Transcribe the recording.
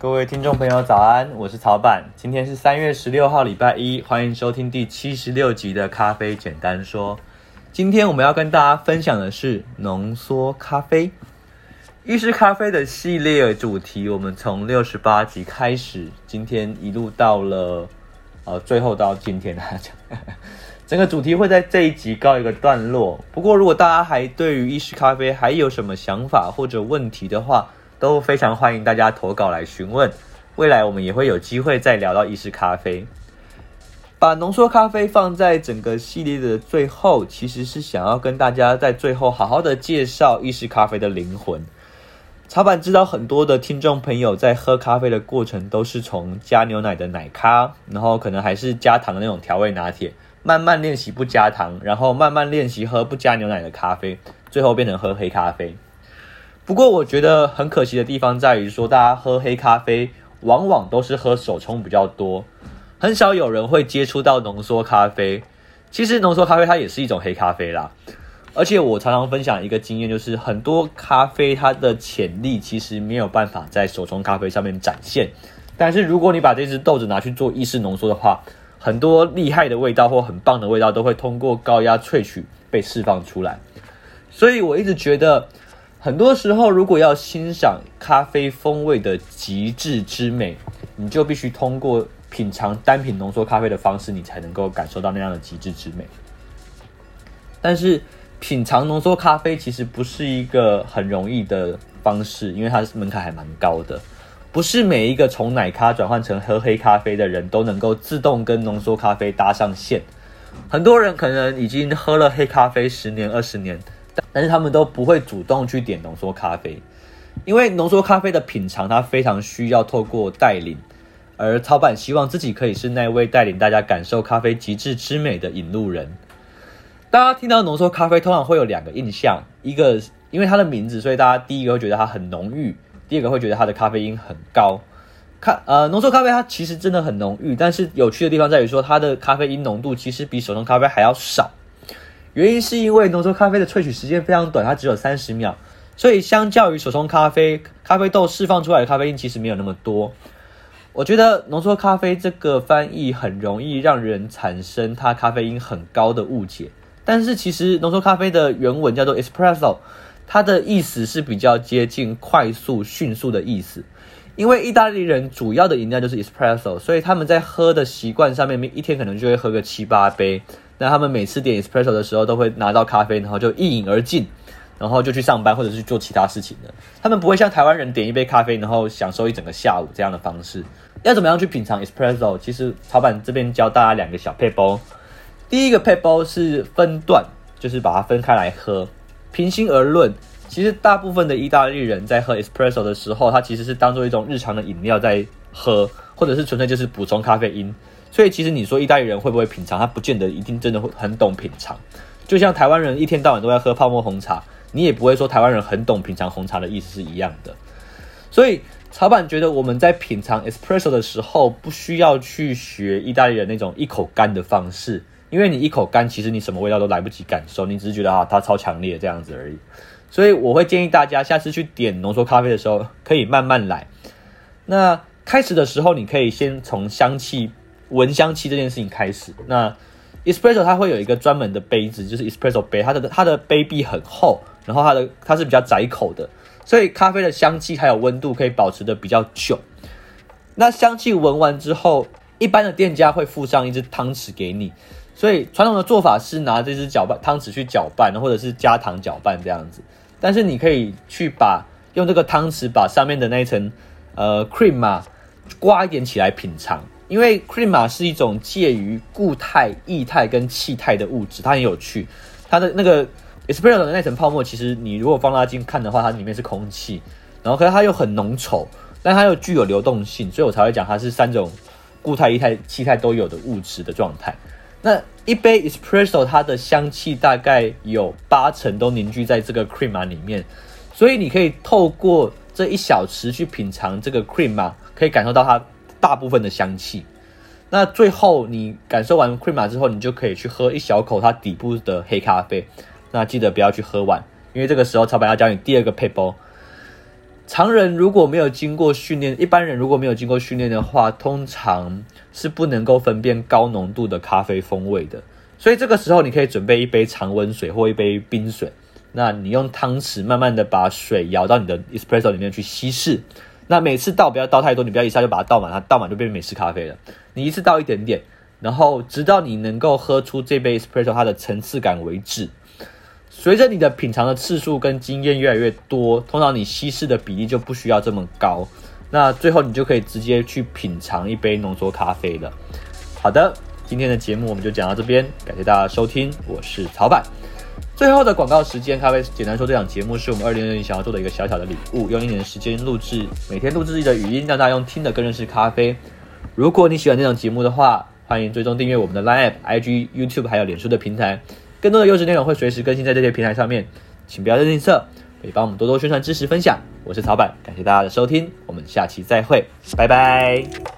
各位听众朋友，早安！我是曹板，今天是三月十六号，礼拜一，欢迎收听第七十六集的咖啡简单说。今天我们要跟大家分享的是浓缩咖啡。意式咖啡的系列主题，我们从六十八集开始，今天一路到了呃最后到今天，大家，整个主题会在这一集告一个段落。不过，如果大家还对于意式咖啡还有什么想法或者问题的话，都非常欢迎大家投稿来询问，未来我们也会有机会再聊到意式咖啡。把浓缩咖啡放在整个系列的最后，其实是想要跟大家在最后好好的介绍意式咖啡的灵魂。茶板知道很多的听众朋友在喝咖啡的过程都是从加牛奶的奶咖，然后可能还是加糖的那种调味拿铁，慢慢练习不加糖，然后慢慢练习喝不加牛奶的咖啡，最后变成喝黑咖啡。不过我觉得很可惜的地方在于说，大家喝黑咖啡往往都是喝手冲比较多，很少有人会接触到浓缩咖啡。其实浓缩咖啡它也是一种黑咖啡啦，而且我常常分享一个经验，就是很多咖啡它的潜力其实没有办法在手冲咖啡上面展现，但是如果你把这只豆子拿去做意式浓缩的话，很多厉害的味道或很棒的味道都会通过高压萃取被释放出来。所以我一直觉得。很多时候，如果要欣赏咖啡风味的极致之美，你就必须通过品尝单品浓缩咖啡的方式，你才能够感受到那样的极致之美。但是，品尝浓缩咖啡其实不是一个很容易的方式，因为它门槛还蛮高的。不是每一个从奶咖转换成喝黑咖啡的人都能够自动跟浓缩咖啡搭上线。很多人可能已经喝了黑咖啡十年、二十年。但是他们都不会主动去点浓缩咖啡，因为浓缩咖啡的品尝它非常需要透过带领，而曹板希望自己可以是那位带领大家感受咖啡极致之美的引路人。大家听到浓缩咖啡通常会有两个印象，一个因为它的名字，所以大家第一个会觉得它很浓郁，第二个会觉得它的咖啡因很高。咖呃浓缩咖啡它其实真的很浓郁，但是有趣的地方在于说它的咖啡因浓度其实比手冲咖啡还要少。原因是因为浓缩咖啡的萃取时间非常短，它只有三十秒，所以相较于手冲咖啡，咖啡豆释放出来的咖啡因其实没有那么多。我觉得浓缩咖啡这个翻译很容易让人产生它咖啡因很高的误解，但是其实浓缩咖啡的原文叫做 espresso，它的意思是比较接近快速、迅速的意思。因为意大利人主要的饮料就是 espresso，所以他们在喝的习惯上面，一天可能就会喝个七八杯。那他们每次点 espresso 的时候，都会拿到咖啡，然后就一饮而尽，然后就去上班或者是做其他事情的。他们不会像台湾人点一杯咖啡，然后享受一整个下午这样的方式。要怎么样去品尝 espresso？其实曹板这边教大家两个小配包。第一个配包是分段，就是把它分开来喝。平心而论。其实大部分的意大利人在喝 espresso 的时候，它其实是当做一种日常的饮料在喝，或者是纯粹就是补充咖啡因。所以其实你说意大利人会不会品尝，他不见得一定真的会很懂品尝。就像台湾人一天到晚都在喝泡沫红茶，你也不会说台湾人很懂品尝红茶的意思是一样的。所以曹板觉得我们在品尝 espresso 的时候，不需要去学意大利人那种一口干的方式，因为你一口干，其实你什么味道都来不及感受，你只是觉得啊它超强烈这样子而已。所以我会建议大家下次去点浓缩咖啡的时候，可以慢慢来。那开始的时候，你可以先从香气、闻香气这件事情开始。那 espresso 它会有一个专门的杯子，就是 espresso 杯，它的它的杯壁很厚，然后它的它是比较窄口的，所以咖啡的香气还有温度可以保持的比较久。那香气闻完之后，一般的店家会附上一只汤匙给你。所以传统的做法是拿这只搅拌汤匙去搅拌，或者是加糖搅拌这样子。但是你可以去把用这个汤匙把上面的那一层呃 cream 嘛刮一点起来品尝，因为 cream 嘛是一种介于固态、液态跟气态的物质，它很有趣。它的那个 espresso 的那层泡沫，其实你如果放大镜看的话，它里面是空气，然后可是它又很浓稠，但它又具有流动性，所以我才会讲它是三种固态、液态、气态都有的物质的状态。那一杯 espresso，它的香气大概有八成都凝聚在这个 crema 里面，所以你可以透过这一小时去品尝这个 crema，可以感受到它大部分的香气。那最后你感受完 crema 之后，你就可以去喝一小口它底部的黑咖啡。那记得不要去喝完，因为这个时候超白要教你第二个撇步。常人如果没有经过训练，一般人如果没有经过训练的话，通常是不能够分辨高浓度的咖啡风味的。所以这个时候，你可以准备一杯常温水或一杯冰水，那你用汤匙慢慢的把水舀到你的 espresso 里面去稀释。那每次倒不要倒太多，你不要一下就把它倒满，它倒满就变美式咖啡了。你一次倒一点点，然后直到你能够喝出这杯 espresso 它的层次感为止。随着你的品尝的次数跟经验越来越多，通常你稀释的比例就不需要这么高。那最后你就可以直接去品尝一杯浓缩咖啡了。好的，今天的节目我们就讲到这边，感谢大家收听，我是曹板。最后的广告时间，咖啡简单说，这档节目是我们二零二零想要做的一个小小的礼物，用一年的时间录制，每天录制自己的语音，让大家用听的更认识咖啡。如果你喜欢这档节目的话，欢迎追踪订阅我们的 Line App、IG、YouTube 还有脸书的平台。更多的优质内容会随时更新在这些平台上面，请不要吝啬，可以帮我们多多宣传、支持、分享。我是曹板，感谢大家的收听，我们下期再会，拜拜。